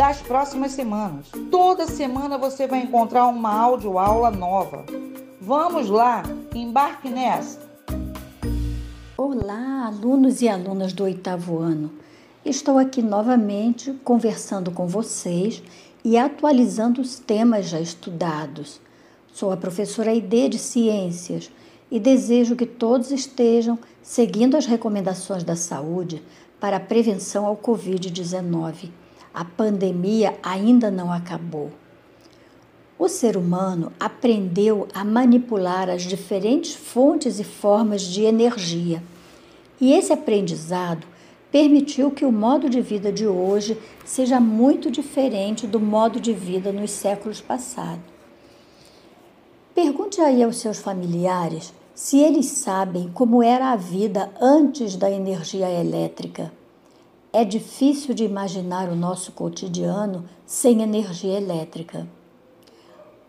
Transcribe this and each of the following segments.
das próximas semanas. Toda semana você vai encontrar uma aula nova. Vamos lá, embarque nessa! Olá, alunos e alunas do oitavo ano. Estou aqui novamente conversando com vocês e atualizando os temas já estudados. Sou a professora Aide de Ciências e desejo que todos estejam seguindo as recomendações da saúde para a prevenção ao Covid-19 a pandemia ainda não acabou. O ser humano aprendeu a manipular as diferentes fontes e formas de energia. E esse aprendizado permitiu que o modo de vida de hoje seja muito diferente do modo de vida nos séculos passados. Pergunte aí aos seus familiares se eles sabem como era a vida antes da energia elétrica. É difícil de imaginar o nosso cotidiano sem energia elétrica.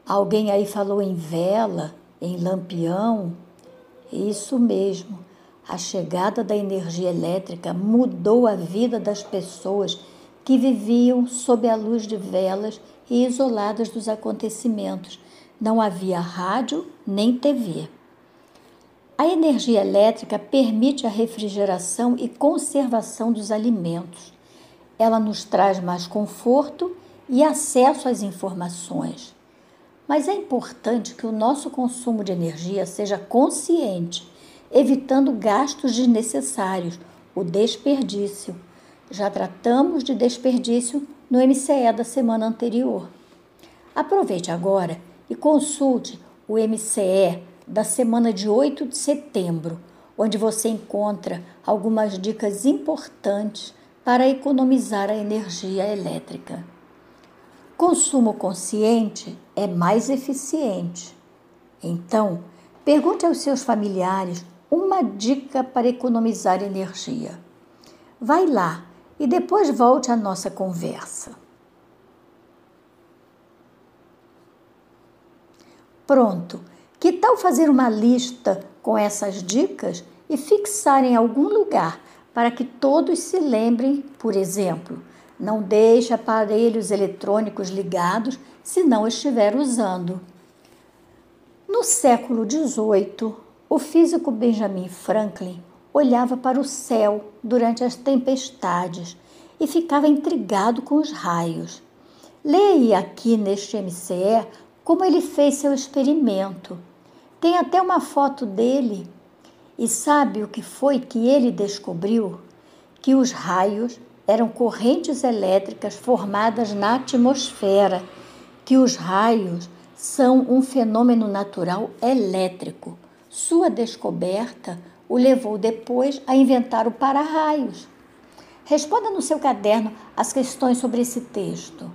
Alguém aí falou em vela, em lampião. Isso mesmo. A chegada da energia elétrica mudou a vida das pessoas que viviam sob a luz de velas e isoladas dos acontecimentos. Não havia rádio nem TV. A energia elétrica permite a refrigeração e conservação dos alimentos. Ela nos traz mais conforto e acesso às informações. Mas é importante que o nosso consumo de energia seja consciente, evitando gastos desnecessários, o desperdício. Já tratamos de desperdício no MCE da semana anterior. Aproveite agora e consulte o MCE da semana de 8 de setembro, onde você encontra algumas dicas importantes para economizar a energia elétrica. Consumo consciente é mais eficiente. Então, pergunte aos seus familiares uma dica para economizar energia. Vai lá e depois volte à nossa conversa. Pronto! Que tal fazer uma lista com essas dicas e fixar em algum lugar para que todos se lembrem, por exemplo, não deixe aparelhos eletrônicos ligados se não estiver usando. No século XVIII, o físico Benjamin Franklin olhava para o céu durante as tempestades e ficava intrigado com os raios. Leia aqui neste MCE como ele fez seu experimento tem até uma foto dele. E sabe o que foi que ele descobriu? Que os raios eram correntes elétricas formadas na atmosfera, que os raios são um fenômeno natural elétrico. Sua descoberta o levou depois a inventar o para-raios. Responda no seu caderno as questões sobre esse texto.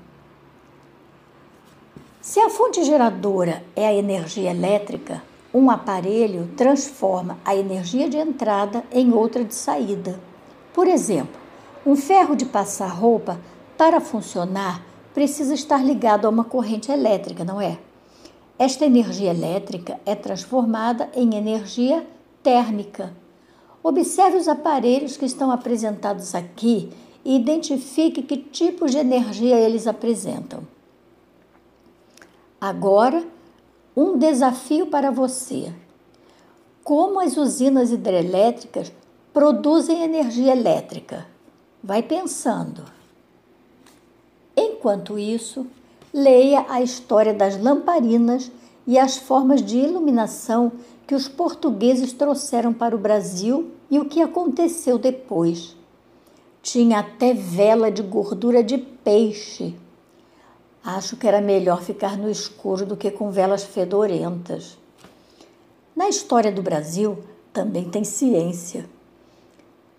Se a fonte geradora é a energia elétrica, um aparelho transforma a energia de entrada em outra de saída. Por exemplo, um ferro de passar roupa, para funcionar, precisa estar ligado a uma corrente elétrica, não é? Esta energia elétrica é transformada em energia térmica. Observe os aparelhos que estão apresentados aqui e identifique que tipos de energia eles apresentam. Agora, um desafio para você. Como as usinas hidrelétricas produzem energia elétrica? Vai pensando. Enquanto isso, leia a história das lamparinas e as formas de iluminação que os portugueses trouxeram para o Brasil e o que aconteceu depois. Tinha até vela de gordura de peixe. Acho que era melhor ficar no escuro do que com velas fedorentas. Na história do Brasil também tem ciência.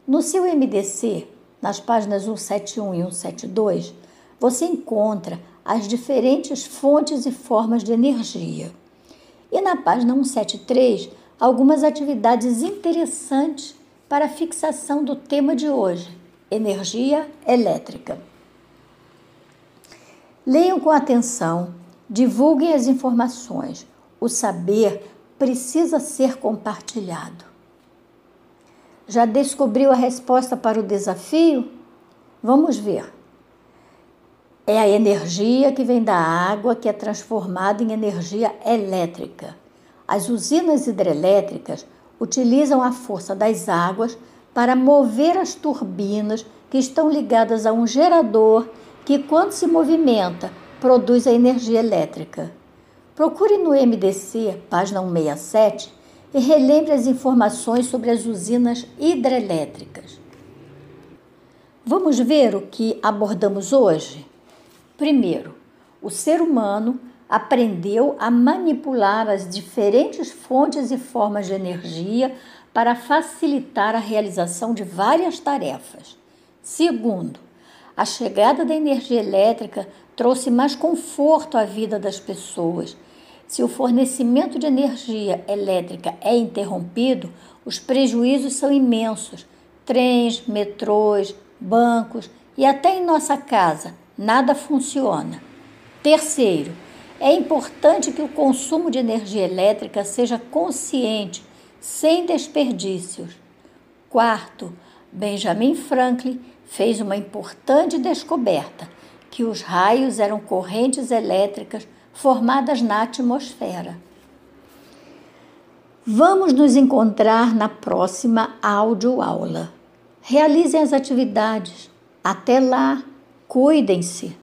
No seu MDC, nas páginas 171 e 172, você encontra as diferentes fontes e formas de energia. E na página 173, algumas atividades interessantes para a fixação do tema de hoje: energia elétrica. Leiam com atenção, divulguem as informações. O saber precisa ser compartilhado. Já descobriu a resposta para o desafio? Vamos ver. É a energia que vem da água que é transformada em energia elétrica. As usinas hidrelétricas utilizam a força das águas para mover as turbinas que estão ligadas a um gerador que, quando se movimenta, produz a energia elétrica. Procure no MDC, página 167, e relembre as informações sobre as usinas hidrelétricas. Vamos ver o que abordamos hoje? Primeiro, o ser humano aprendeu a manipular as diferentes fontes e formas de energia para facilitar a realização de várias tarefas. Segundo, a chegada da energia elétrica trouxe mais conforto à vida das pessoas. Se o fornecimento de energia elétrica é interrompido, os prejuízos são imensos. Trens, metrôs, bancos e até em nossa casa nada funciona. Terceiro, é importante que o consumo de energia elétrica seja consciente, sem desperdícios. Quarto, Benjamin Franklin fez uma importante descoberta: que os raios eram correntes elétricas formadas na atmosfera. Vamos nos encontrar na próxima audioaula. Realizem as atividades. Até lá! Cuidem-se!